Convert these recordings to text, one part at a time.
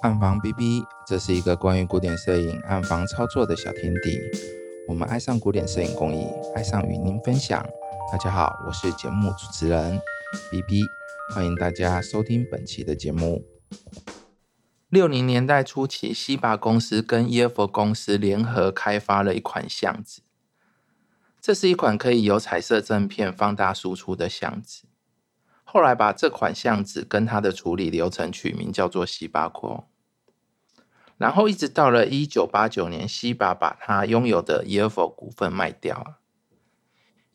暗房 B B，这是一个关于古典摄影暗房操作的小天地。我们爱上古典摄影工艺，爱上与您分享。大家好，我是节目主持人 B B，欢迎大家收听本期的节目。六零年代初期，西巴公司跟 E F 公司联合开发了一款相纸，这是一款可以由彩色正片放大输出的相纸。后来把这款相纸跟它的处理流程取名叫做西巴扩，然后一直到了一九八九年，西巴把他拥有的 EFO 股份卖掉了。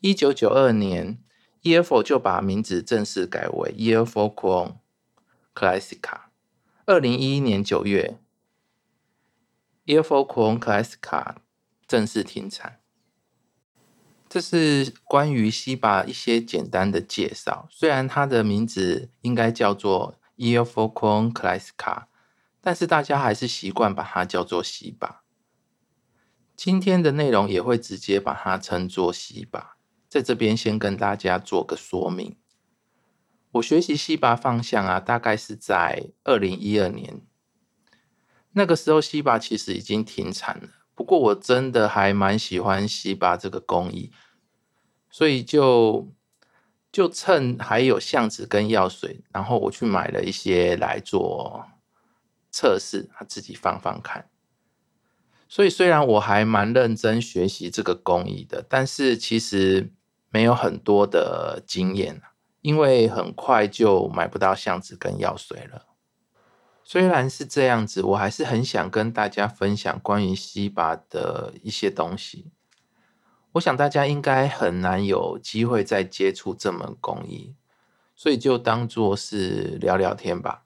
一九九二年，EFO 就把名字正式改为 EFO Chrome Classica。二零一一年九月，EFO Chrome Classica 正式停产。这是关于西巴一些简单的介绍。虽然它的名字应该叫做 EFO Classica，但是大家还是习惯把它叫做西巴。今天的内容也会直接把它称作西巴。在这边先跟大家做个说明。我学习西巴方向啊，大概是在二零一二年。那个时候西巴其实已经停产了，不过我真的还蛮喜欢西巴这个工艺。所以就就趁还有橡子跟药水，然后我去买了一些来做测试，自己放放看。所以虽然我还蛮认真学习这个工艺的，但是其实没有很多的经验因为很快就买不到橡子跟药水了。虽然是这样子，我还是很想跟大家分享关于西巴的一些东西。我想大家应该很难有机会再接触这门工艺，所以就当做是聊聊天吧。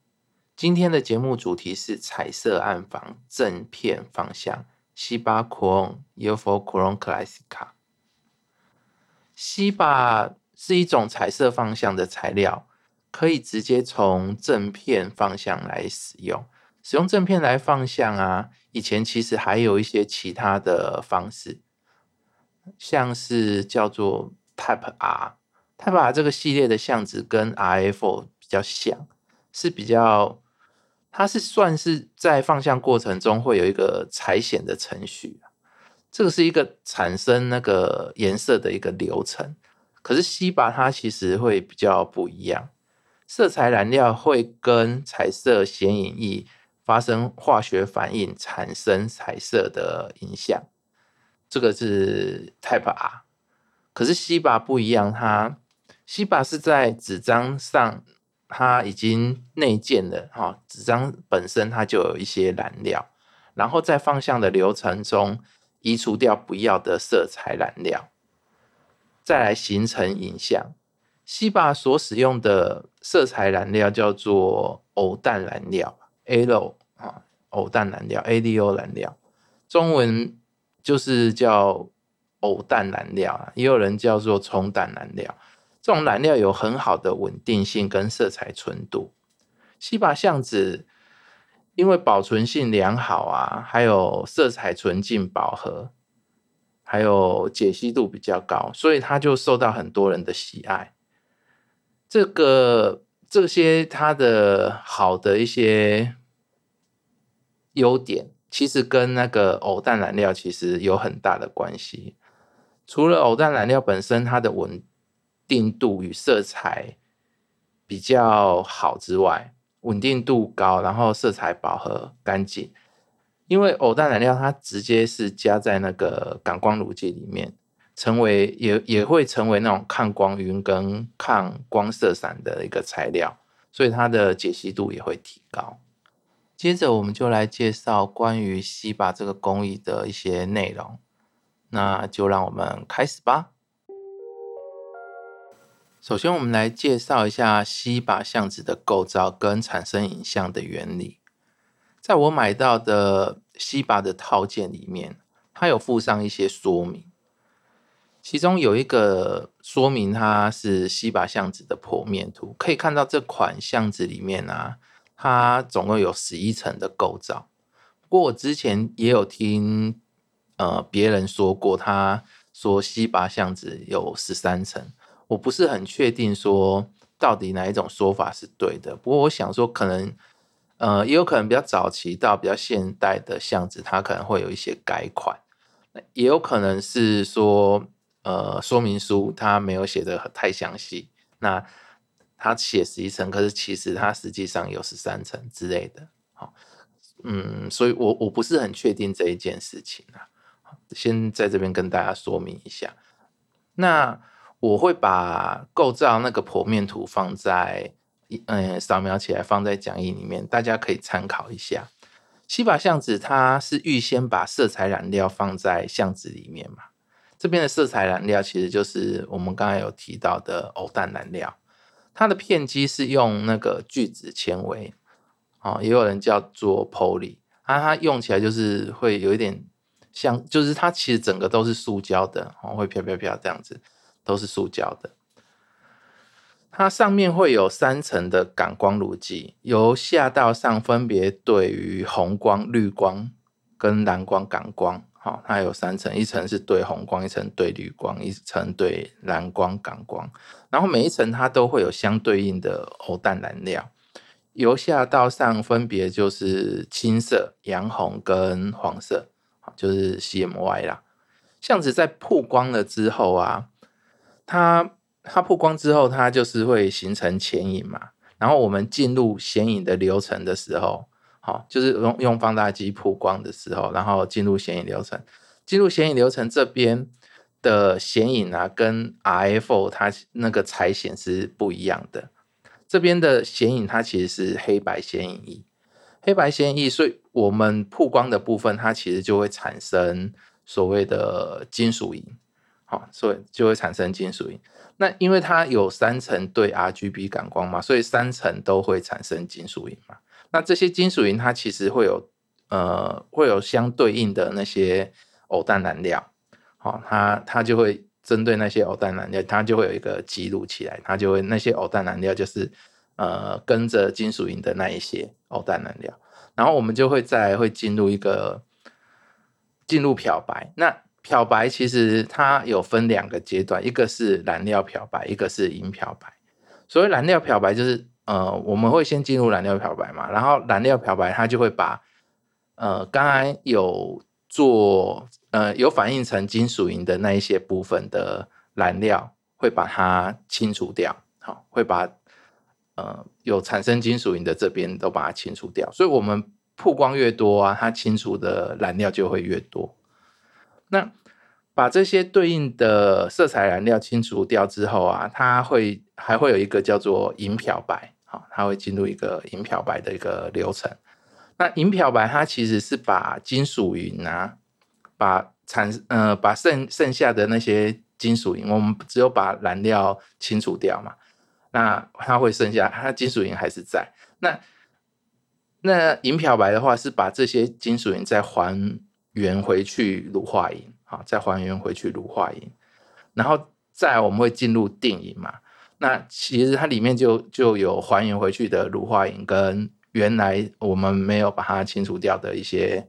今天的节目主题是彩色暗房正片方向西巴 Chrome UFO Chrome Classica。西巴是一种彩色方向的材料，可以直接从正片方向来使用。使用正片来放相啊，以前其实还有一些其他的方式。像是叫做 Type R，Type R 这个系列的相纸跟 RF 比较像，是比较，它是算是在放相过程中会有一个彩显的程序，这个是一个产生那个颜色的一个流程。可是西巴它其实会比较不一样，色彩染料会跟彩色显影液发生化学反应，产生彩色的影像。这个是 Type R，可是西巴不一样，它西巴是在纸张上，它已经内建了哈，纸张本身它就有一些染料，然后在放相的流程中移除掉不要的色彩染料，再来形成影像。西巴所使用的色彩染料叫做偶氮染料，ALO 啊，偶氮染料，ADO 染料，中文。就是叫偶氮燃料啊，也有人叫做冲氮燃料。这种燃料有很好的稳定性跟色彩纯度。西巴相纸因为保存性良好啊，还有色彩纯净饱和，还有解析度比较高，所以它就受到很多人的喜爱。这个这些它的好的一些优点。其实跟那个偶氮染料其实有很大的关系。除了偶氮染料本身它的稳定度与色彩比较好之外，稳定度高，然后色彩饱和干净。因为偶氮染料它直接是加在那个感光炉剂里面，成为也也会成为那种抗光晕跟抗光色散的一个材料，所以它的解析度也会提高。接着我们就来介绍关于西巴这个工艺的一些内容，那就让我们开始吧。首先，我们来介绍一下西巴相纸的构造跟产生影像的原理。在我买到的西巴的套件里面，它有附上一些说明，其中有一个说明它是西巴相纸的剖面图，可以看到这款相纸里面啊。它总共有十一层的构造，不过我之前也有听呃别人说过，他说西巴巷子有十三层，我不是很确定说到底哪一种说法是对的。不过我想说，可能呃，也有可能比较早期到比较现代的巷子，它可能会有一些改款，也有可能是说，呃，说明书它没有写的太详细，那它写十一层，可是其实它实际上有十三层之类的，好，嗯，所以我我不是很确定这一件事情啊，先在这边跟大家说明一下，那我会把构造那个剖面图放在。嗯，扫描起来放在讲义里面，大家可以参考一下。西把巷子它是预先把色彩染料放在巷子里面嘛？这边的色彩染料其实就是我们刚才有提到的偶氮染料，它的片基是用那个聚酯纤维，哦，也有人叫做 poly，啊，它用起来就是会有一点像，就是它其实整个都是塑胶的，哦，会飘飘飘这样子，都是塑胶的。它上面会有三层的感光乳剂，由下到上分别对于红光、绿光跟蓝光感光。好，它有三层，一层是对红光，一层对绿光，一层对蓝光感光。然后每一层它都会有相对应的偶氮燃料，由下到上分别就是青色、洋红跟黄色，就是 CMY 啦。像子在曝光了之后啊，它。它曝光之后，它就是会形成前影嘛。然后我们进入显影的流程的时候，好，就是用用放大机曝光的时候，然后进入显影流程。进入显影流程这边的显影啊，跟 RF 它那个彩显是不一样的。这边的显影它其实是黑白显影仪，黑白显影仪，所以我们曝光的部分它其实就会产生所谓的金属银，好，所以就会产生金属银。那因为它有三层对 RGB 感光嘛，所以三层都会产生金属银嘛。那这些金属银它其实会有呃会有相对应的那些偶氮燃料，好，它它就会针对那些偶氮燃料，它就会有一个记录起来，它就会那些偶氮燃料就是呃跟着金属银的那一些偶氮燃料，然后我们就会再会进入一个进入漂白那。漂白其实它有分两个阶段，一个是染料漂白，一个是银漂白。所谓染料漂白，就是呃，我们会先进入染料漂白嘛，然后染料漂白它就会把呃刚才有做呃有反应成金属银的那一些部分的染料，会把它清除掉，好，会把呃有产生金属银的这边都把它清除掉。所以我们曝光越多啊，它清除的染料就会越多。那把这些对应的色彩染料清除掉之后啊，它会还会有一个叫做银漂白，好，它会进入一个银漂白的一个流程。那银漂白它其实是把金属银啊，把产呃把剩剩下的那些金属银，我们只有把染料清除掉嘛，那它会剩下它金属银还是在。那那银漂白的话是把这些金属银再还。原回去乳化银，好，再还原回去乳化银，然后再我们会进入定银嘛？那其实它里面就就有还原回去的乳化银，跟原来我们没有把它清除掉的一些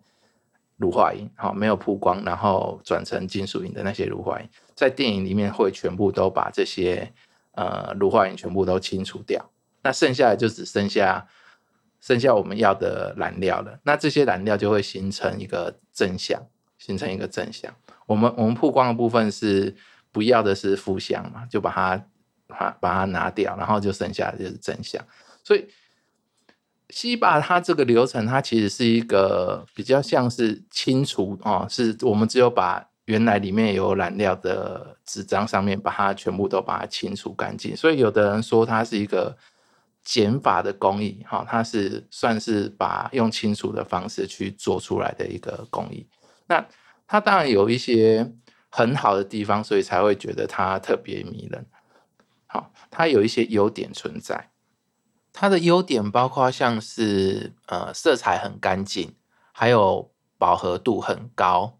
乳化银，好，没有曝光，然后转成金属银的那些乳化银，在电影里面会全部都把这些呃乳化银全部都清除掉，那剩下的就只剩下。剩下我们要的染料了，那这些染料就会形成一个正向，形成一个正向。我们我们曝光的部分是不要的是负向嘛，就把它把把它拿掉，然后就剩下就是真相。所以西坝它这个流程，它其实是一个比较像是清除哦，是我们只有把原来里面有染料的纸张上面把它全部都把它清除干净。所以有的人说它是一个。减法的工艺，哈，它是算是把用清除的方式去做出来的一个工艺。那它当然有一些很好的地方，所以才会觉得它特别迷人。它有一些优点存在。它的优点包括像是呃色彩很干净，还有饱和度很高，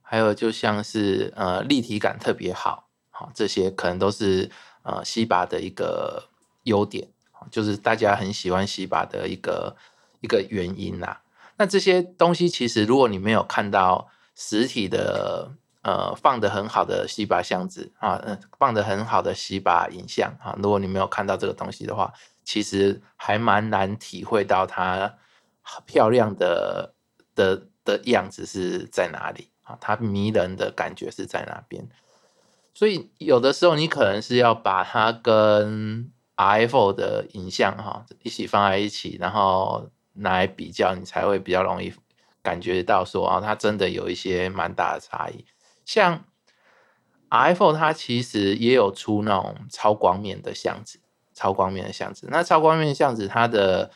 还有就像是呃立体感特别好，好这些可能都是呃西巴的一个优点。就是大家很喜欢西巴的一个一个原因啦。那这些东西其实，如果你没有看到实体的呃放的很好的西巴箱子啊，嗯，放的很好的西巴影像啊，如果你没有看到这个东西的话，其实还蛮难体会到它漂亮的的的样子是在哪里啊？它迷人的感觉是在哪边？所以有的时候你可能是要把它跟 iPhone 的影像哈一起放在一起，然后拿来比较，你才会比较容易感觉到说啊，它真的有一些蛮大的差异。像 iPhone 它其实也有出那种超光面的相纸，超光面的相纸。那超光面相纸它的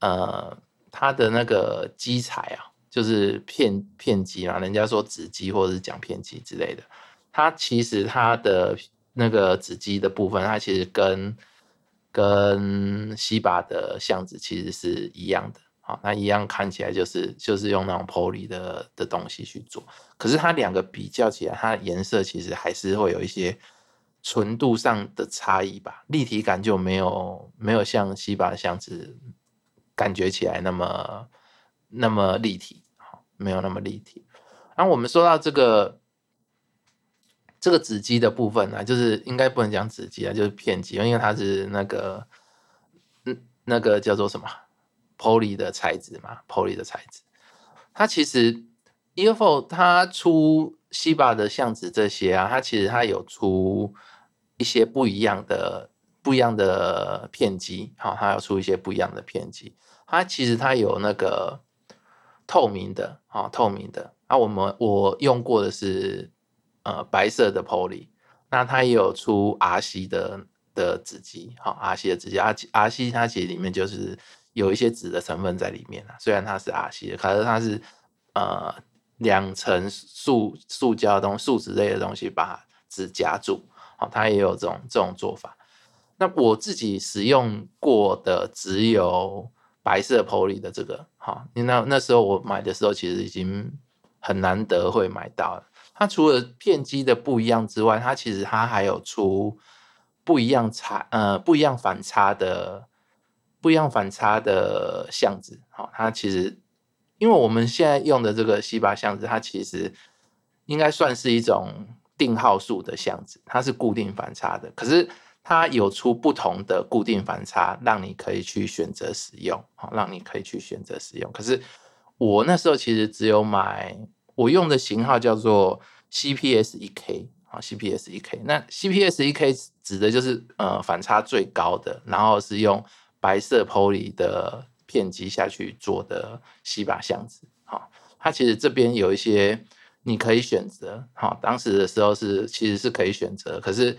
呃它的那个基材啊，就是片片机嘛，人家说纸机或者是讲片机之类的。它其实它的那个纸机的部分，它其实跟跟西巴的相纸其实是一样的，好，那一样看起来就是就是用那种 poly 的的东西去做，可是它两个比较起来，它颜色其实还是会有一些纯度上的差异吧，立体感就没有没有像西巴的相纸感觉起来那么那么立体，好，没有那么立体。然后我们说到这个。这个纸机的部分呢，就是应该不能讲纸机啊，就是片机，因为它是那个，嗯，那个叫做什么，poly 的材质嘛，poly 的材质。它其实 EFO 它出西巴的相纸这些啊，它其实它有出一些不一样的、不一样的片机，好，它要出一些不一样的片机。它其实它有那个透明的，啊，透明的。啊，我们我用过的是。呃，白色的 Poly，那它也有出 RC 的的纸机，好，RC 的纸机，R RC 它其实里面就是有一些纸的成分在里面啊。虽然它是阿西的，可是它是呃两层塑塑胶东树脂类的东西把纸夹住，好，它也有这种这种做法。那我自己使用过的只有白色 Poly 的这个，好，那那时候我买的时候其实已经很难得会买到了。它除了片机的不一样之外，它其实它还有出不一样差呃不一样反差的不一样反差的相子。好，它其实因为我们现在用的这个西巴相子，它其实应该算是一种定号数的相子，它是固定反差的。可是它有出不同的固定反差，让你可以去选择使用，好，让你可以去选择使用。可是我那时候其实只有买。我用的型号叫做 CPS 一 K 啊，CPS 一 K。那 CPS 一 K 指的就是呃反差最高的，然后是用白色 Poly 的片机下去做的西把相子。好，它其实这边有一些你可以选择。好，当时的时候是其实是可以选择，可是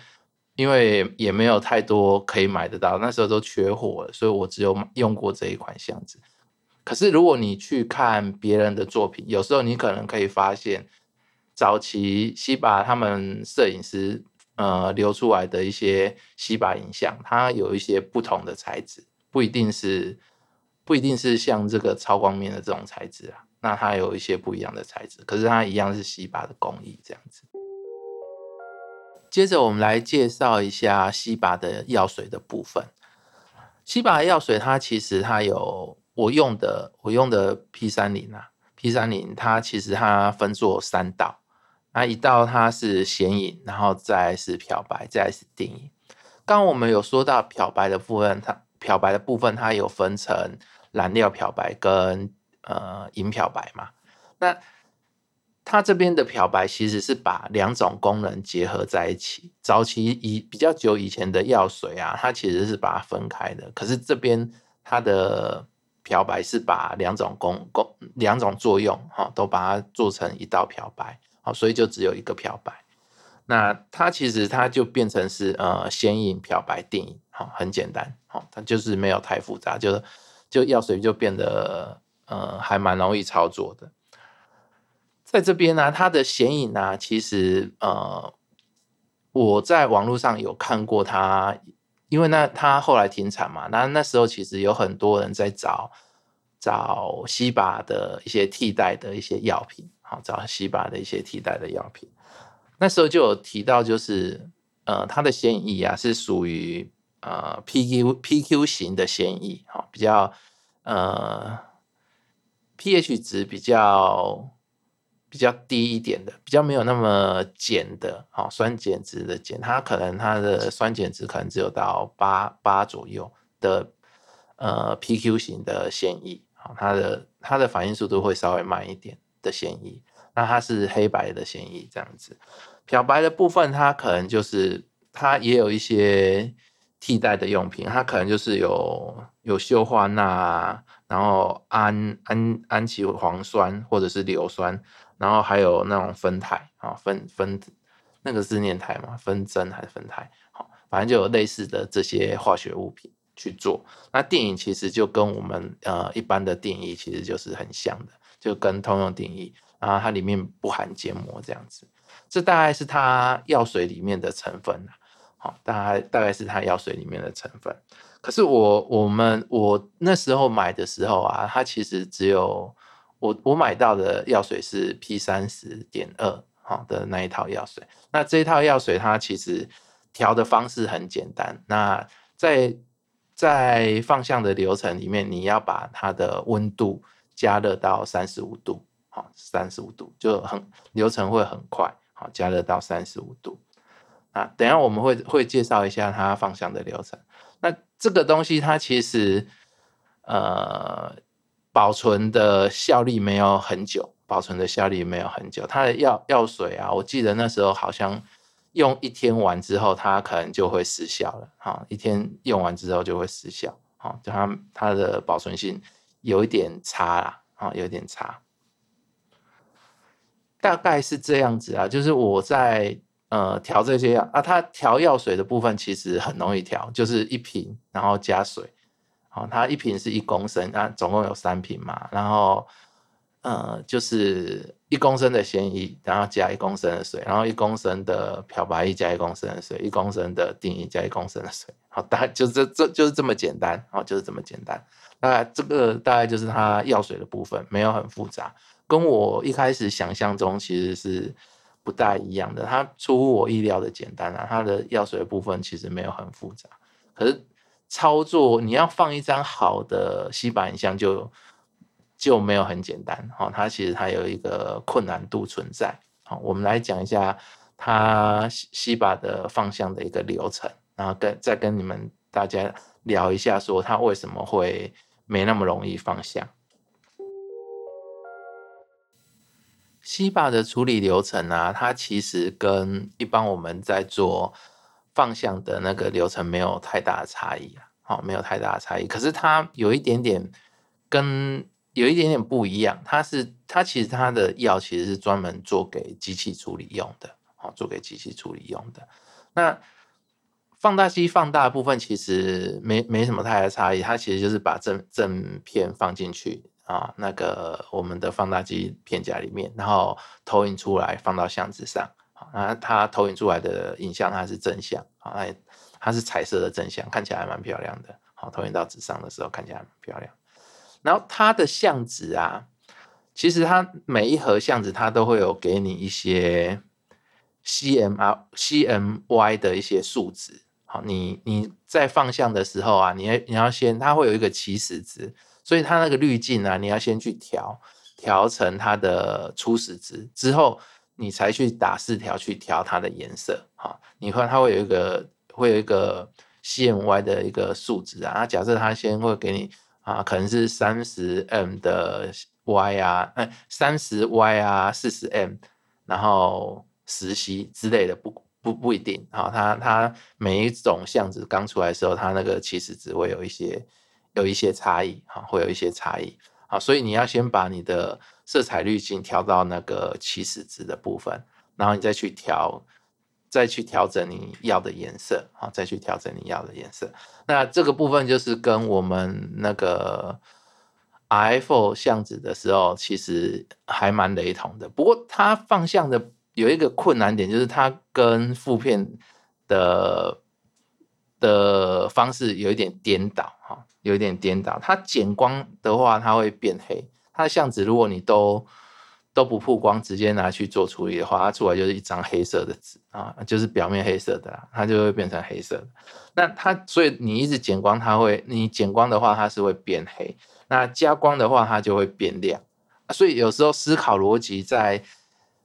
因为也没有太多可以买得到，那时候都缺货了，所以我只有用过这一款箱子。可是，如果你去看别人的作品，有时候你可能可以发现，早期西巴他们摄影师呃留出来的一些西巴影像，它有一些不同的材质，不一定是不一定是像这个超光面的这种材质啊。那它有一些不一样的材质，可是它一样是西巴的工艺这样子。接着，我们来介绍一下西巴的药水的部分。西巴的药水，它其实它有。我用的我用的 P 三零啊，P 三零它其实它分作三道，那一道它是显影，然后再是漂白，再是定影。刚刚我们有说到漂白的部分，它漂白的部分它有分成蓝料漂白跟呃银漂白嘛。那它这边的漂白其实是把两种功能结合在一起。早期以比较久以前的药水啊，它其实是把它分开的，可是这边它的漂白是把两种功功两种作用哈，都把它做成一道漂白，好，所以就只有一个漂白。那它其实它就变成是呃显影漂白定影，好，很简单，好，它就是没有太复杂，就就药水就变得呃还蛮容易操作的。在这边呢，它的显影呢，其实呃我在网络上有看过它。因为那它后来停产嘛，那那时候其实有很多人在找找西巴的一些替代的一些药品，好找西巴的一些替代的药品。那时候就有提到，就是呃，它的嫌疑啊是属于呃 PQ PQ 型的嫌疑，哈，比较呃 pH 值比较。比较低一点的，比较没有那么碱的，好酸碱值的碱，它可能它的酸碱值可能只有到八八左右，的呃 PQ 型的显影，好，它的它的反应速度会稍微慢一点的嫌疑，那它是黑白的嫌疑这样子。漂白的部分，它可能就是它也有一些替代的用品，它可能就是有有溴化钠，然后氨氨氨基磺酸或者是硫酸，然后还有那种酚酞啊酚酚那个是念酞嘛，酚酯还是酚酞，好，反正就有类似的这些化学物品去做。那电影其实就跟我们呃一般的定义其实就是很像的，就跟通用定义，然后它里面不含芥膜这样子。这大概是它药水里面的成分好，大概大概是它药水里面的成分。可是我我们我那时候买的时候啊，它其实只有我我买到的药水是 P 三十点二好的那一套药水。那这一套药水它其实调的方式很简单。那在在放向的流程里面，你要把它的温度加热到三十五度，好，三十五度就很流程会很快。好，加热到三十五度。啊，等下我们会会介绍一下它放香的流程。那这个东西它其实呃保存的效力没有很久，保存的效力没有很久。它的药药水啊，我记得那时候好像用一天完之后，它可能就会失效了。哈，一天用完之后就会失效。好，就它它的保存性有一点差啦，啊，有点差。大概是这样子啊，就是我在呃调这些药啊，它调药水的部分其实很容易调，就是一瓶然后加水，好，它一瓶是一公升，那总共有三瓶嘛，然后呃就是一公升的咸液，然后加一公升的水，然后一公升的漂白液加一公升的水，一公升的定义加一公升的水，好，大概就这这就是这么简单，好，就是这么简单，那这个大概就是它药水的部分，没有很复杂。跟我一开始想象中其实是不大一样的，它出乎我意料的简单啊，它的药水部分其实没有很复杂，可是操作你要放一张好的吸板影像就就没有很简单哈，它其实它有一个困难度存在。好，我们来讲一下它吸吸把的方向的一个流程，然后跟再跟你们大家聊一下，说它为什么会没那么容易放下。西巴的处理流程啊，它其实跟一般我们在做放向的那个流程没有太大的差异啊，好，没有太大的差异。可是它有一点点跟有一点点不一样，它是它其实它的药其实是专门做给机器处理用的，好，做给机器处理用的。那放大机放大的部分其实没没什么太大差异，它其实就是把正正片放进去。啊，那个我们的放大机片夹里面，然后投影出来放到相纸上，啊，那它投影出来的影像它是正向，啊，它它是彩色的正向，看起来还蛮漂亮的，好，投影到纸上的时候看起来蛮漂亮。然后它的相纸啊，其实它每一盒相纸它都会有给你一些 CMR、CMY 的一些数值，好，你你在放相的时候啊，你要你要先，它会有一个起始值。所以它那个滤镜啊，你要先去调，调成它的初始值之后，你才去打四条去调它的颜色。哈，你看它会有一个会有一个 CMY 的一个数值啊。假设它先会给你啊，可能是三十 M 的 Y 啊，哎，三十 Y 啊，四十 M，然后十 C 之类的，不不不一定。好，它它每一种相纸刚出来的时候，它那个起始值会有一些。有一些差异哈，会有一些差异啊，所以你要先把你的色彩滤镜调到那个起始值的部分，然后你再去调，再去调整你要的颜色啊，再去调整你要的颜色。那这个部分就是跟我们那个 iPhone 相纸的时候其实还蛮雷同的。不过它放相的有一个困难点，就是它跟负片的的方式有一点颠倒哈。有一点颠倒，它减光的话，它会变黑。它的相纸，如果你都都不曝光，直接拿去做处理的话，它出来就是一张黑色的纸啊，就是表面黑色的啦，它就会变成黑色。那它所以你一直减光，它会你减光的话，它是会变黑；那加光的话，它就会变亮。所以有时候思考逻辑，在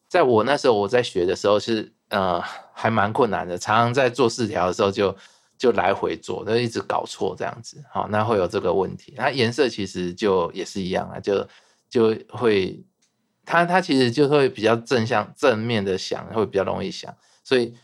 在我那时候我在学的时候是呃还蛮困难的，常常在做四条的时候就。就来回做，就一直搞错这样子，好，那会有这个问题。它颜色其实就也是一样啊，就就会，它它其实就会比较正向正面的想，会比较容易想，所以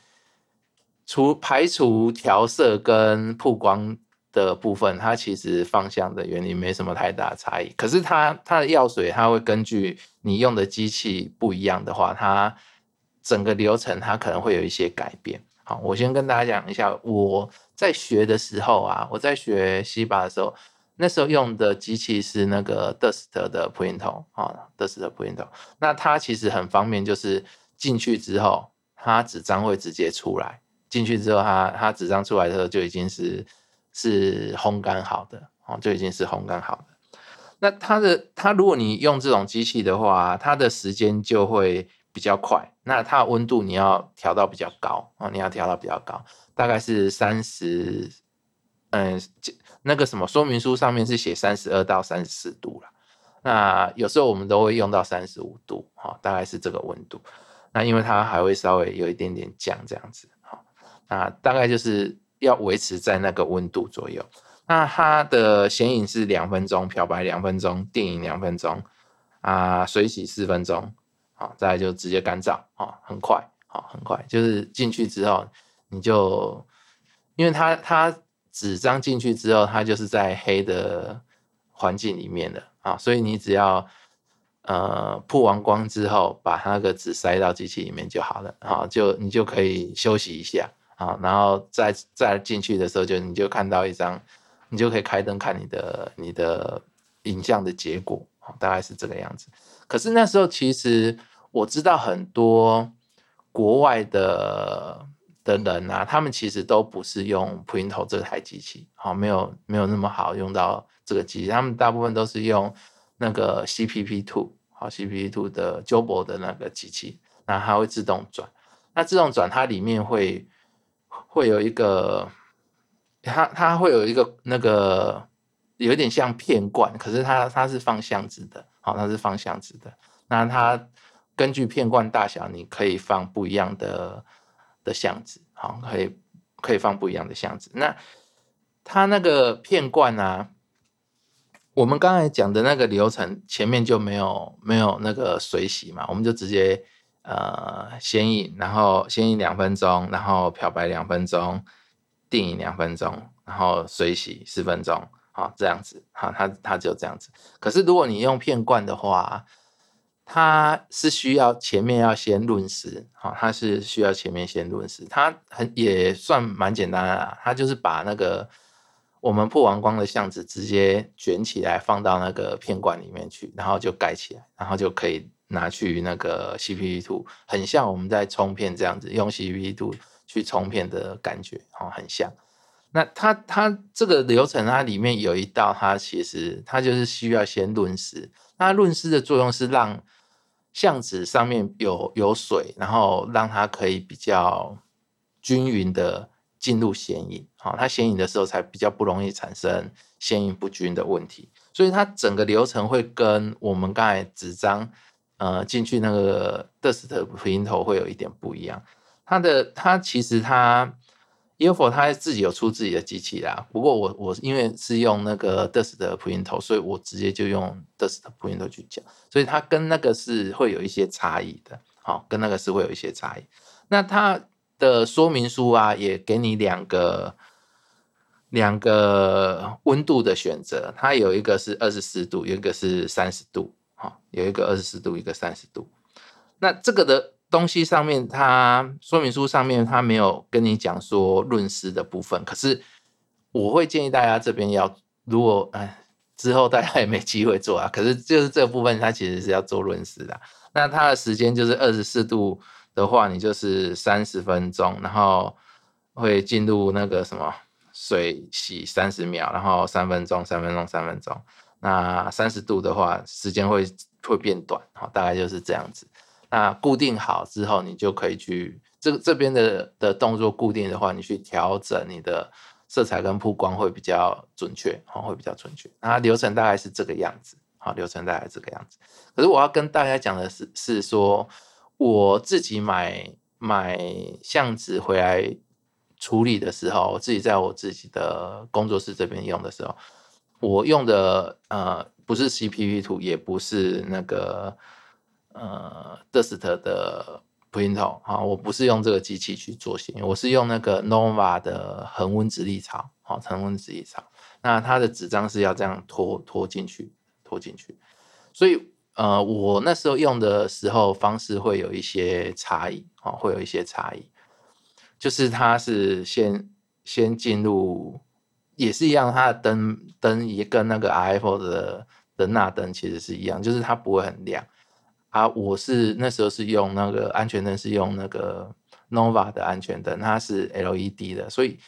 除排除调色跟曝光的部分，它其实方向的原理没什么太大差异。可是它它的药水，它会根据你用的机器不一样的话，它整个流程它可能会有一些改变。好，我先跟大家讲一下，我在学的时候啊，我在学西巴的时候，那时候用的机器是那个 Dust 的 Printer 啊，Dust 的 Printer。那它其实很方便，就是进去之后，它纸张会直接出来。进去之后，它它纸张出来的时候就已经是是烘干好的哦，就已经是烘干好的。那它的它，如果你用这种机器的话，它的时间就会。比较快，那它的温度你要调到比较高啊，你要调到比较高，大概是三十，嗯，那个什么说明书上面是写三十二到三十四度了，那有时候我们都会用到三十五度，哈，大概是这个温度。那因为它还会稍微有一点点降这样子，哈，那大概就是要维持在那个温度左右。那它的显影是两分钟，漂白两分钟，电影两分钟，啊，水洗四分钟。好，再来就直接干燥啊，很快，好，很快，就是进去之后，你就，因为它它纸张进去之后，它就是在黑的环境里面的啊，所以你只要呃铺完光之后，把那个纸塞到机器里面就好了，好，就你就可以休息一下啊，然后再再进去的时候，就你就看到一张，你就可以开灯看你的你的影像的结果，大概是这个样子。可是那时候其实我知道很多国外的的人啊，他们其实都不是用 p r i n t 这台机器，好，没有没有那么好用到这个机器，他们大部分都是用那个 CPP Two，好 CPP Two 的 Jobo 的那个机器，那它会自动转，那自动转它里面会会有一个，它它会有一个那个有点像片罐，可是它它是放箱子的。好，它是放箱子的。那它根据片罐大小，你可以放不一样的的箱子。好，可以可以放不一样的箱子。那它那个片罐呢？我们刚才讲的那个流程，前面就没有没有那个水洗嘛？我们就直接呃先印，然后先印两分钟，然后漂白两分钟，定影两分钟，然后水洗十分钟。好，这样子，好，它它就这样子。可是如果你用片罐的话，它是需要前面要先润湿，好，它是需要前面先润湿。它很也算蛮简单的，它就是把那个我们破完光的相纸直接卷起来放到那个片罐里面去，然后就盖起来，然后就可以拿去那个 CPP 图很像我们在冲片这样子，用 CPP 图去冲片的感觉，哦，很像。那它它这个流程，它里面有一道，它其实它就是需要先润湿。那润湿的作用是让相纸上面有有水，然后让它可以比较均匀的进入显影。好，它显影的时候才比较不容易产生显影不均的问题。所以它整个流程会跟我们刚才纸张呃进去那个 dust 平头会有一点不一样。它的它其实它。E f o 它自己有出自己的机器啦，不过我我因为是用那个 Dust 的 Printer，所以我直接就用 Dust 的 Printer 去讲，所以它跟那个是会有一些差异的，好，跟那个是会有一些差异。那它的说明书啊，也给你两个两个温度的选择，它有一个是二十四度，有一个是三十度，好，有一个二十四度，一个三十度。那这个的。东西上面，它说明书上面它没有跟你讲说润湿的部分，可是我会建议大家这边要，如果哎之后大家也没机会做啊，可是就是这部分它其实是要做润湿的。那它的时间就是二十四度的话，你就是三十分钟，然后会进入那个什么水洗三十秒，然后三分钟，三分钟，三分钟。那三十度的话，时间会会变短，好，大概就是这样子。那固定好之后，你就可以去这这边的的动作固定的话，你去调整你的色彩跟曝光会比较准确，哦，会比较准确。那流程大概是这个样子，好，流程大概是这个样子。可是我要跟大家讲的是，是说我自己买买相纸回来处理的时候，我自己在我自己的工作室这边用的时候，我用的呃不是 CPP 图，也不是那个呃 Dust 的 Printer 啊，我不是用这个机器去做显影，我是用那个 Nova 的恒温直立槽，好，恒温直立槽。那它的纸张是要这样拖拖进去，拖进去，所以呃，我那时候用的时候方式会有一些差异，哦，会有一些差异。就是它是先先进入，也是一样，它的灯灯也跟那个 iPhone 的的那灯其实是一样，就是它不会很亮啊。我是那时候是用那个安全灯，是用那个 Nova 的安全灯，它是 LED 的，所以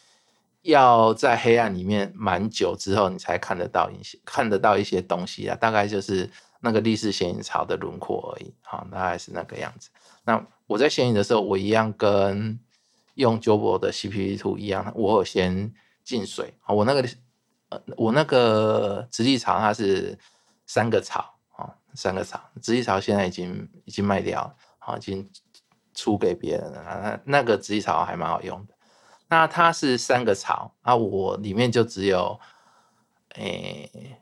要在黑暗里面蛮久之后，你才看得到一些看得到一些东西啊。大概就是那个立式显影槽的轮廓而已，好，大概是那个样子。那我在显影的时候，我一样跟用 Jobo 的 CPP 图一样，我有先进水啊，我那个呃，我那个直立槽它是三个槽，三个槽，直立槽现在已经已经卖掉了，啊，已经出给别人了。那那个直立槽还蛮好用的。那它是三个槽啊，我里面就只有，诶，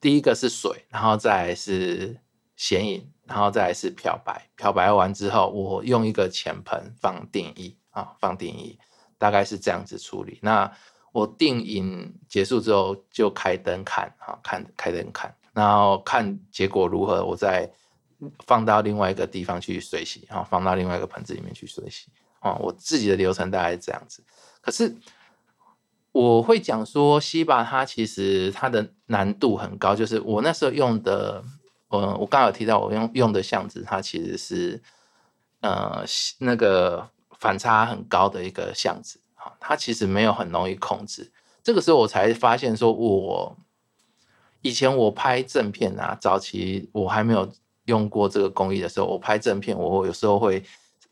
第一个是水，然后再是显影，然后再是漂白。漂白完之后，我用一个浅盆放定义。啊，放定影大概是这样子处理。那我定影结束之后就开灯看，啊，看开灯看，然后看结果如何，我再放到另外一个地方去水洗，啊，放到另外一个盆子里面去水洗。啊，我自己的流程大概是这样子。可是我会讲说，西巴它其实它的难度很高，就是我那时候用的，呃，我刚刚有提到我用用的相纸，它其实是呃那个。反差很高的一个相纸，哈，它其实没有很容易控制。这个时候我才发现，说我以前我拍正片啊，早期我还没有用过这个工艺的时候，我拍正片，我有时候会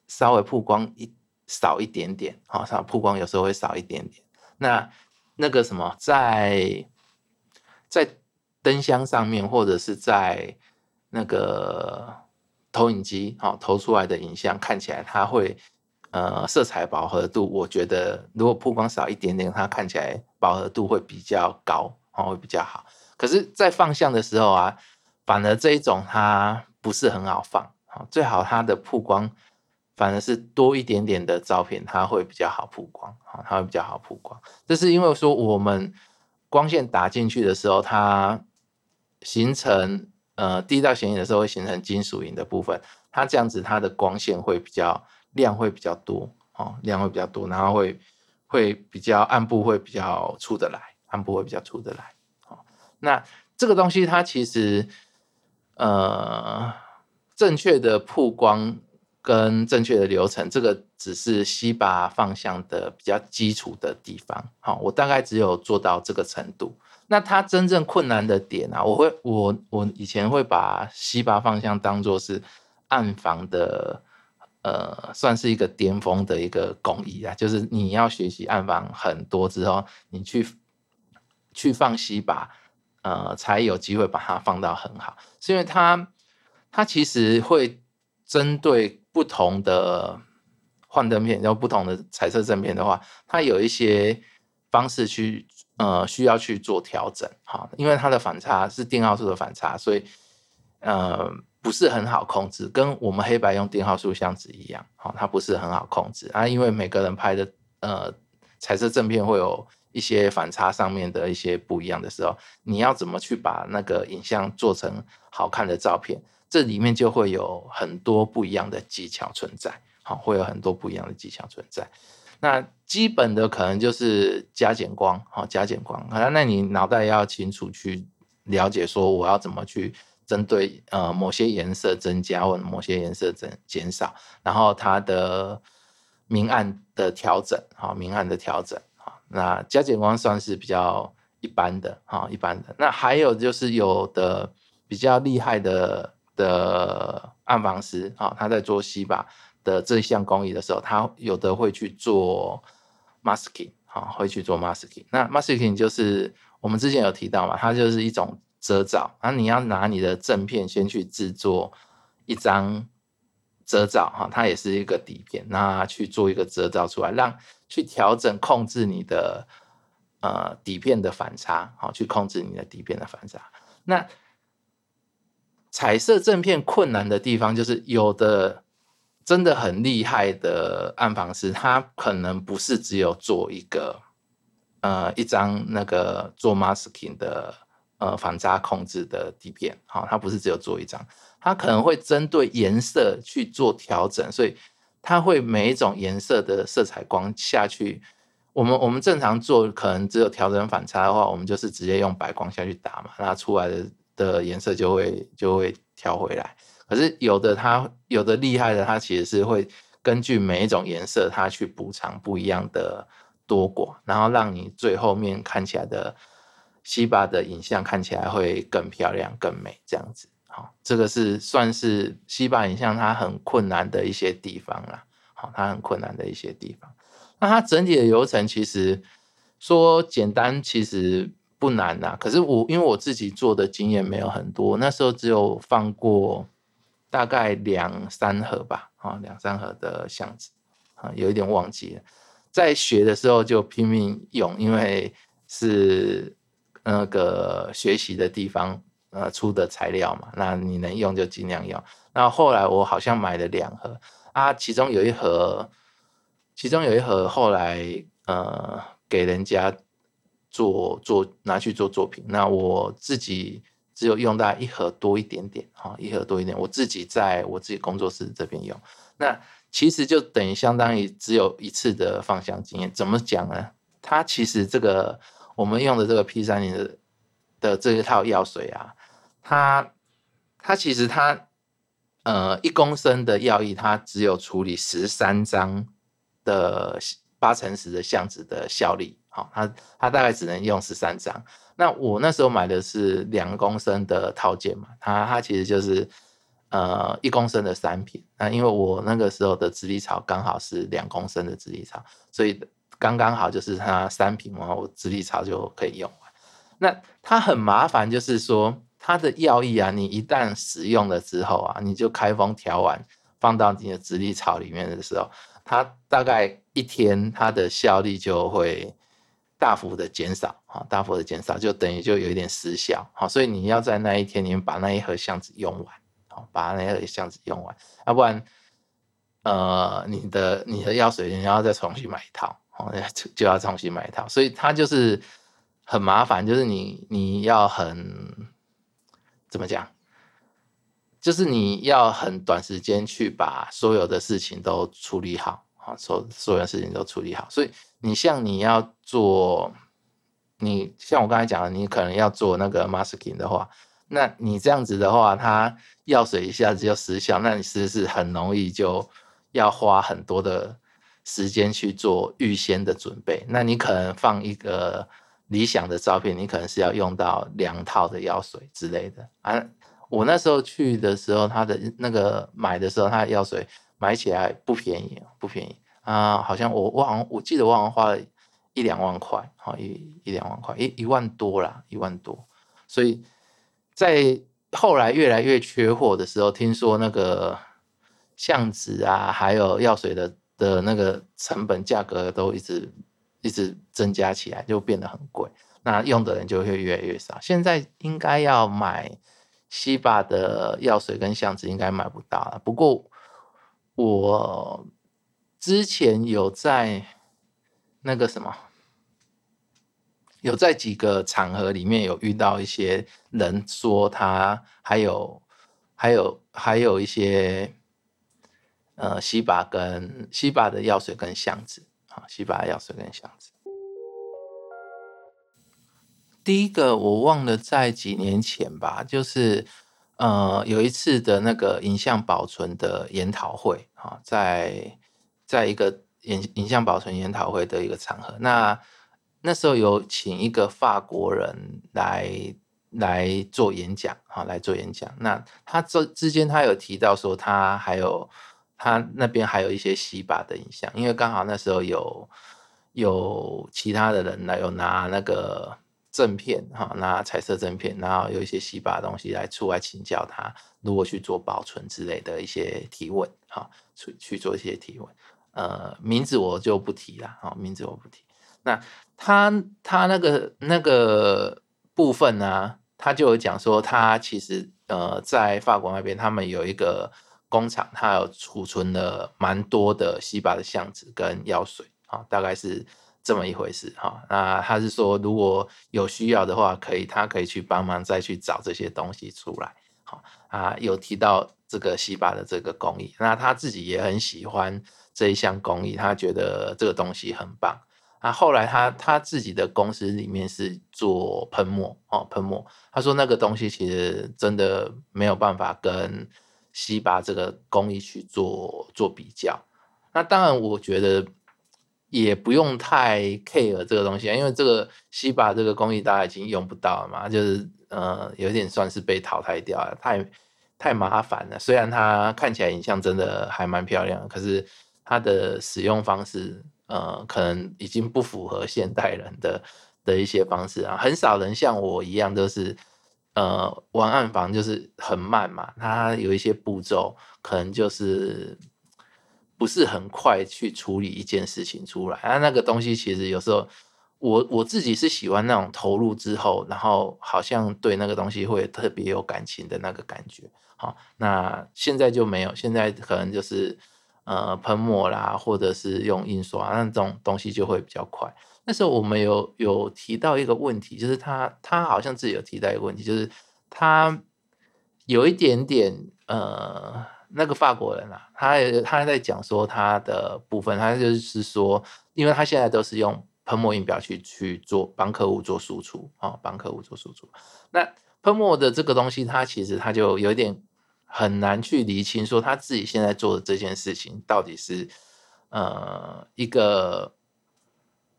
稍微曝光一少一点点，好，稍曝光有时候会少一点点。那那个什么，在在灯箱上面，或者是在那个投影机，好投出来的影像，看起来它会。呃，色彩饱和度，我觉得如果曝光少一点点，它看起来饱和度会比较高，哦，会比较好。可是，在放相的时候啊，反而这一种它不是很好放，好，最好它的曝光反而是多一点点的照片，它会比较好曝光，好，它会比较好曝光。这是因为说我们光线打进去的时候，它形成呃第一道显影的时候会形成金属银的部分，它这样子它的光线会比较。量会比较多哦，量会比较多，然后会会比较暗部会比较出得来，暗部会比较出得来。那这个东西它其实呃正确的曝光跟正确的流程，这个只是西巴方向的比较基础的地方。好，我大概只有做到这个程度。那它真正困难的点啊，我会我我以前会把西巴方向当做是暗房的。呃，算是一个巅峰的一个工艺啊，就是你要学习暗房很多之后，你去去放吸把，呃，才有机会把它放到很好。是因为它它其实会针对不同的幻灯片，然后不同的彩色正片的话，它有一些方式去呃需要去做调整哈，因为它的反差是定号数的反差，所以呃。不是很好控制，跟我们黑白用定号数相纸一样，好，它不是很好控制啊。因为每个人拍的呃彩色正片会有一些反差上面的一些不一样的时候，你要怎么去把那个影像做成好看的照片？这里面就会有很多不一样的技巧存在，好，会有很多不一样的技巧存在。那基本的可能就是加减光，好，加减光。那那你脑袋要清楚去了解说我要怎么去。针对呃某些颜色增加或者某些颜色增减少，然后它的明暗的调整，好明暗的调整，那加减光算是比较一般的，哈一般的。那还有就是有的比较厉害的的暗房师，啊他在做西巴的这项工艺的时候，他有的会去做 masking，好会去做 masking。那 masking 就是我们之前有提到嘛，它就是一种。遮罩，然后你要拿你的正片先去制作一张遮罩哈，它也是一个底片，那去做一个遮罩出来，让去调整控制你的呃底片的反差，好，去控制你的底片的反差。那彩色正片困难的地方就是有的。真的很厉害的暗房师，他可能不是只有做一个，呃，一张那个做 masking 的呃反差控制的底片，好，他不是只有做一张，它可能会针对颜色去做调整，所以它会每一种颜色的色彩光下去，我们我们正常做可能只有调整反差的话，我们就是直接用白光下去打嘛，那出来的的颜色就会就会调回来。可是有的它有的厉害的，它其实是会根据每一种颜色，它去补偿不一样的多寡，然后让你最后面看起来的西巴的影像看起来会更漂亮、更美这样子。好，这个是算是西巴影像它很困难的一些地方啦。好，它很困难的一些地方。那它整体的流程其实说简单，其实不难呐。可是我因为我自己做的经验没有很多，那时候只有放过。大概两三盒吧，啊，两三盒的箱子，啊，有一点忘记了。在学的时候就拼命用，因为是那个学习的地方，呃，出的材料嘛，那你能用就尽量用。那后来我好像买了两盒，啊，其中有一盒，其中有一盒后来呃给人家做做拿去做作品，那我自己。只有用到一盒多一点点，哈，一盒多一点。我自己在我自己工作室这边用，那其实就等于相当于只有一次的放香经验。怎么讲呢？它其实这个我们用的这个 P 三零的的这一套药水啊，它它其实它呃一公升的药液，它只有处理十三张的八乘十的相纸的效力，好，它它大概只能用十三张。那我那时候买的是两公升的套件嘛，它它其实就是呃一公升的三瓶。那因为我那个时候的直立草刚好是两公升的直立草，所以刚刚好就是它三瓶嘛，我直立草就可以用。那它很麻烦，就是说它的药液啊，你一旦使用了之后啊，你就开封调完放到你的直立槽里面的时候，它大概一天它的效力就会。大幅的减少，哈，大幅的减少，就等于就有一点失效，好，所以你要在那一天里面把那一盒箱子用完，好，把那一盒箱子用完，要不然，呃，你的你的药水你要再重新买一套，哦，就就要重新买一套，所以它就是很麻烦，就是你你要很怎么讲，就是你要很短时间去把所有的事情都处理好。啊，所所有的事情都处理好，所以你像你要做，你像我刚才讲的，你可能要做那个 masking 的话，那你这样子的话，它药水一下子就失效，那你是不是很容易就要花很多的时间去做预先的准备？那你可能放一个理想的照片，你可能是要用到两套的药水之类的啊。我那时候去的时候，他的那个买的时候，他的药水。买起来不便宜，不便宜啊！好像我我好像我记得我好像花了一两万块，好一一两万块，一一万多啦，一万多。所以在后来越来越缺货的时候，听说那个相纸啊，还有药水的的那个成本价格都一直一直增加起来，就变得很贵。那用的人就会越来越少。现在应该要买西巴的药水跟相纸，应该买不到了。不过。我之前有在那个什么，有在几个场合里面有遇到一些人说他还有还有还有一些呃西巴跟西巴的药水跟箱子啊，西巴药水跟箱子。第一个我忘了在几年前吧，就是。呃，有一次的那个影像保存的研讨会，啊，在在一个影影像保存研讨会的一个场合，那那时候有请一个法国人来来做演讲，哈，来做演讲。那他这之间他有提到说，他还有他那边还有一些洗把的影像，因为刚好那时候有有其他的人来有拿那个。正片哈，拿彩色正片，然后有一些西巴的东西来出来请教他，如何去做保存之类的一些提问哈，去去做一些提问。呃，名字我就不提了哈，名字我不提。那他他那个那个部分呢，他就有讲说，他其实呃在法国那边，他们有一个工厂，他有储存了蛮多的西巴的橡子跟药水啊，大概是。这么一回事哈，那他是说如果有需要的话，可以他可以去帮忙再去找这些东西出来，好啊，有提到这个西巴的这个工艺，那他自己也很喜欢这一项工艺，他觉得这个东西很棒。那后来他他自己的公司里面是做喷墨哦，喷墨，他说那个东西其实真的没有办法跟西巴这个工艺去做做比较。那当然，我觉得。也不用太 care 这个东西，因为这个西巴这个工艺大家已经用不到了嘛，就是呃有点算是被淘汰掉了，太太麻烦了。虽然它看起来影像真的还蛮漂亮，可是它的使用方式呃可能已经不符合现代人的的一些方式啊。很少人像我一样都是呃玩暗房就是很慢嘛，它有一些步骤可能就是。不是很快去处理一件事情出来啊，那个东西其实有时候我我自己是喜欢那种投入之后，然后好像对那个东西会特别有感情的那个感觉。好，那现在就没有，现在可能就是呃喷墨啦，或者是用印刷那种东西就会比较快。那时候我们有有提到一个问题，就是他他好像自己有提到一个问题，就是他有一点点呃。那个法国人啊，他他在讲说他的部分，他就是说，因为他现在都是用喷墨印表去去做帮客户做输出啊，帮客户做输出。那喷墨的这个东西，他其实他就有点很难去厘清，说他自己现在做的这件事情到底是呃一个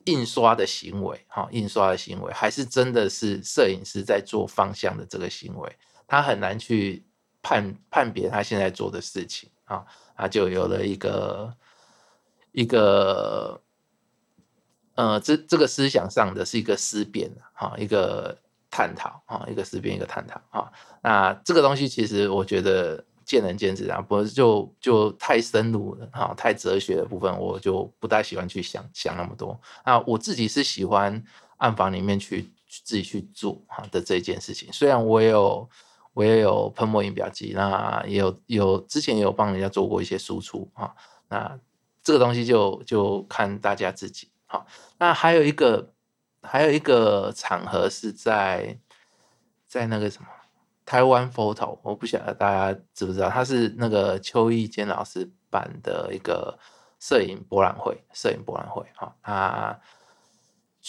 印刷的行为，哈，印刷的行为，还是真的是摄影师在做方向的这个行为，他很难去。判判别他现在做的事情啊，他就有了一个一个呃，这这个思想上的是一个思辨啊，一个探讨啊，一个思辨，一个探讨啊。那这个东西其实我觉得见仁见智啊，不是就就太深入了哈，太哲学的部分我就不太喜欢去想想那么多那。我自己是喜欢暗房里面去自己去做哈的这件事情，虽然我也有。我也有喷墨印表机，那也有有之前也有帮人家做过一些输出啊。那这个东西就就看大家自己好。那还有一个还有一个场合是在在那个什么台湾 photo，我不晓得大家知不知道，它是那个邱义坚老师办的一个摄影博览会，摄影博览会哈，他。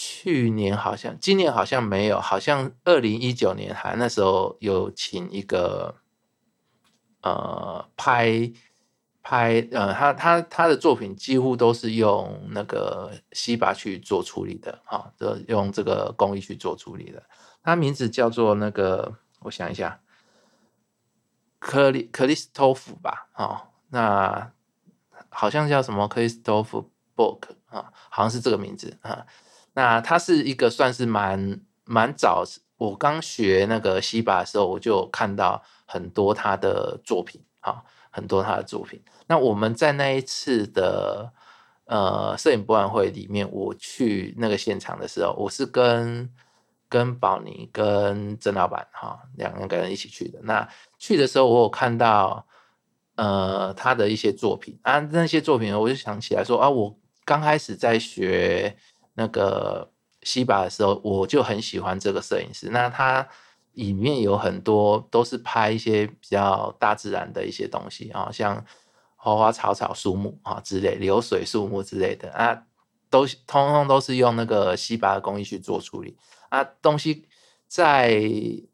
去年好像，今年好像没有，好像二零一九年还那时候有请一个呃拍拍呃他他他的作品几乎都是用那个西巴去做处理的哈，就用这个工艺去做处理的。他名字叫做那个，我想一下，克里克里斯托夫吧，哦，那好像叫什么克里斯托夫 book 啊，好像是这个名字啊。那他是一个算是蛮蛮早，我刚学那个西巴的时候，我就看到很多他的作品啊，很多他的作品。那我们在那一次的呃摄影博览会里面，我去那个现场的时候，我是跟跟宝妮跟曾老板哈两个人一起去的。那去的时候，我有看到呃他的一些作品啊，那些作品我就想起来说啊，我刚开始在学。那个西巴的时候，我就很喜欢这个摄影师。那他里面有很多都是拍一些比较大自然的一些东西啊，像花花草草、树木啊之类、流水、树木之类的啊，都通通都是用那个西巴的工艺去做处理啊。东西在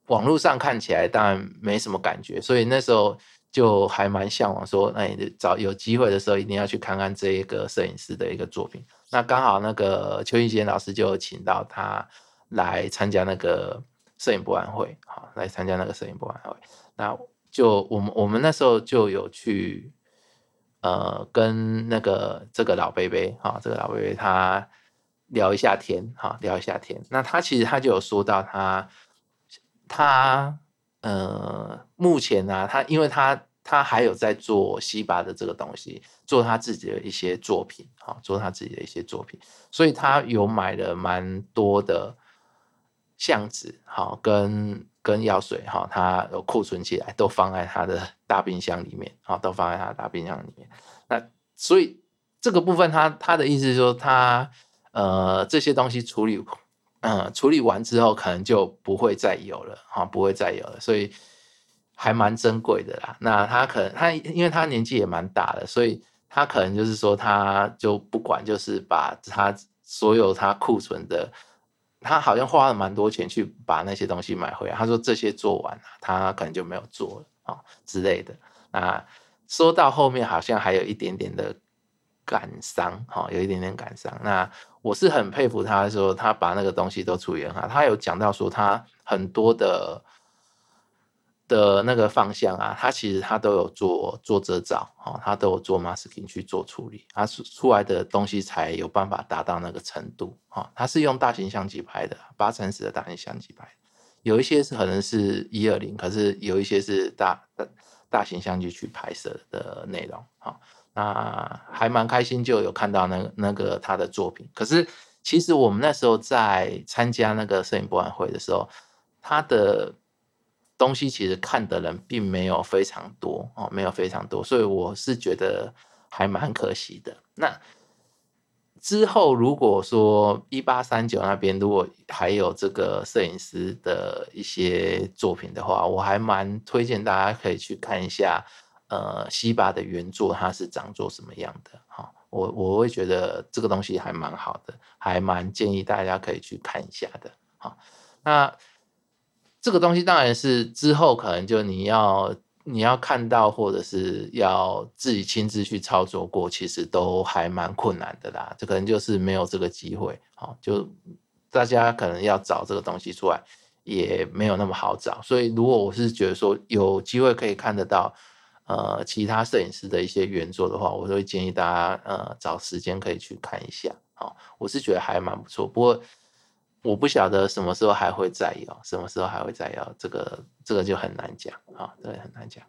网络上看起来当然没什么感觉，所以那时候就还蛮向往说，哎，找有机会的时候一定要去看看这一个摄影师的一个作品。那刚好那个邱玉杰老师就请到他来参加那个摄影博览会，好，来参加那个摄影博览会。那就我们我们那时候就有去，呃，跟那个这个老贝贝，哈，这个老贝贝他聊一下天，哈，聊一下天。那他其实他就有说到他他呃目前呢，他因为他他还有在做西巴的这个东西，做他自己的一些作品，哈，做他自己的一些作品，所以他有买了蛮多的相纸，好跟。跟药水哈，他有库存起来，都放在他的大冰箱里面，啊，都放在他的大冰箱里面。那所以这个部分，他他的意思是说，他呃这些东西处理，嗯，处理完之后，可能就不会再有了，哈，不会再有了，所以还蛮珍贵的啦。那他可能他因为他年纪也蛮大的，所以他可能就是说，他就不管，就是把他所有他库存的。他好像花了蛮多钱去把那些东西买回来。他说这些做完了，他可能就没有做了啊之类的。那说到后面好像还有一点点的感伤，哈，有一点点感伤。那我是很佩服他说他把那个东西都处理好。他有讲到说他很多的。的那个方向啊，他其实他都有做做遮罩哦，他都有做 masking 去做处理，他出出来的东西才有办法达到那个程度哈。他是用大型相机拍的，八乘十的大型相机拍，有一些是可能是一二零，可是有一些是大大大型相机去拍摄的内容哈。那还蛮开心，就有看到那那个他的作品。可是其实我们那时候在参加那个摄影博览会的时候，他的。东西其实看的人并没有非常多哦，没有非常多，所以我是觉得还蛮可惜的。那之后如果说一八三九那边如果还有这个摄影师的一些作品的话，我还蛮推荐大家可以去看一下，呃，西巴的原作它是长做什么样的哈。我我会觉得这个东西还蛮好的，还蛮建议大家可以去看一下的。好，那。这个东西当然是之后可能就你要你要看到，或者是要自己亲自去操作过，其实都还蛮困难的啦。这可能就是没有这个机会，好，就大家可能要找这个东西出来也没有那么好找。所以如果我是觉得说有机会可以看得到，呃，其他摄影师的一些原作的话，我都会建议大家呃找时间可以去看一下。好，我是觉得还蛮不错，不过。我不晓得什么时候还会再有，什么时候还会再有，这个这个就很难讲啊，这个，很难讲。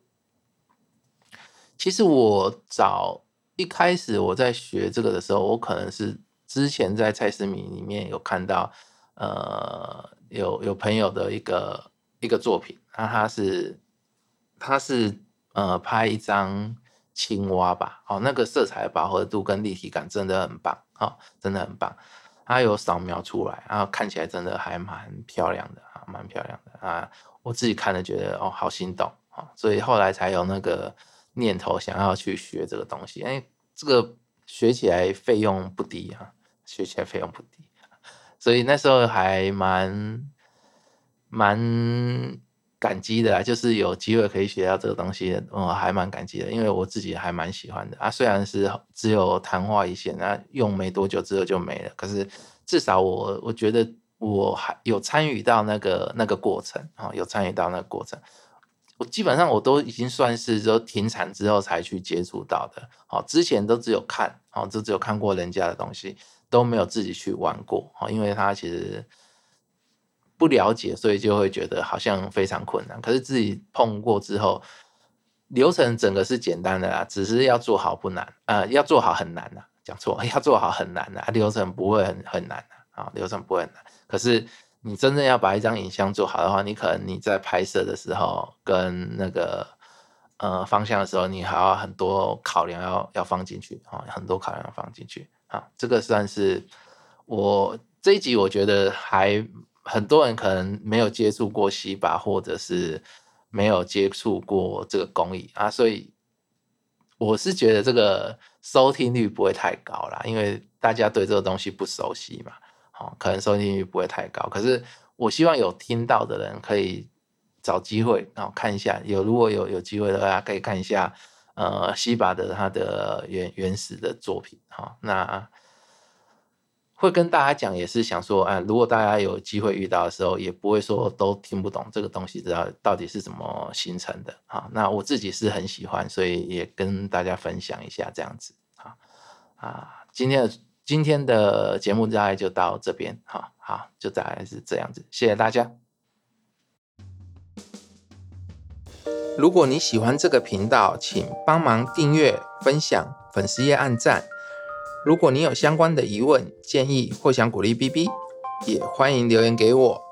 其实我早一开始我在学这个的时候，我可能是之前在蔡思明里面有看到，呃，有有朋友的一个一个作品，那他是他是呃拍一张青蛙吧，哦，那个色彩饱和度跟立体感真的很棒，哦，真的很棒。它有扫描出来，然后看起来真的还蛮漂亮的啊，蛮漂亮的啊！我自己看了觉得哦，好心动啊，所以后来才有那个念头想要去学这个东西。哎，这个学起来费用不低啊，学起来费用不低，所以那时候还蛮蛮。感激的啊，就是有机会可以学到这个东西，我还蛮感激的，因为我自己还蛮喜欢的啊。虽然是只有昙花一现，那用没多久之后就没了，可是至少我我觉得我还有参与到那个那个过程啊，有参与到那个过程。我基本上我都已经算是说停产之后才去接触到的，好，之前都只有看，好，都只有看过人家的东西，都没有自己去玩过，好，因为它其实。不了解，所以就会觉得好像非常困难。可是自己碰过之后，流程整个是简单的啦，只是要做好不难，呃，要做好很难呐。讲错，要做好很难呐。流程不会很很难啊，流程不会很难。可是你真正要把一张影像做好的话，你可能你在拍摄的时候跟那个呃方向的时候，你还要很多考量要要放进去啊，很多考量要放进去啊。这个算是我这一集我觉得还。很多人可能没有接触过西巴，或者是没有接触过这个工艺啊，所以我是觉得这个收听率不会太高啦，因为大家对这个东西不熟悉嘛，好，可能收听率不会太高。可是我希望有听到的人可以找机会，然后看一下，有如果有有机会的话，可以看一下呃西巴的他的原原始的作品，哈，那。会跟大家讲，也是想说，啊，如果大家有机会遇到的时候，也不会说都听不懂这个东西，知道到底是怎么形成的啊？那我自己是很喜欢，所以也跟大家分享一下这样子啊啊！今天的今天的节目大概就到这边，哈，好，就大概是这样子，谢谢大家。如果你喜欢这个频道，请帮忙订阅、分享、粉丝页按赞。如果你有相关的疑问、建议或想鼓励 B B，也欢迎留言给我。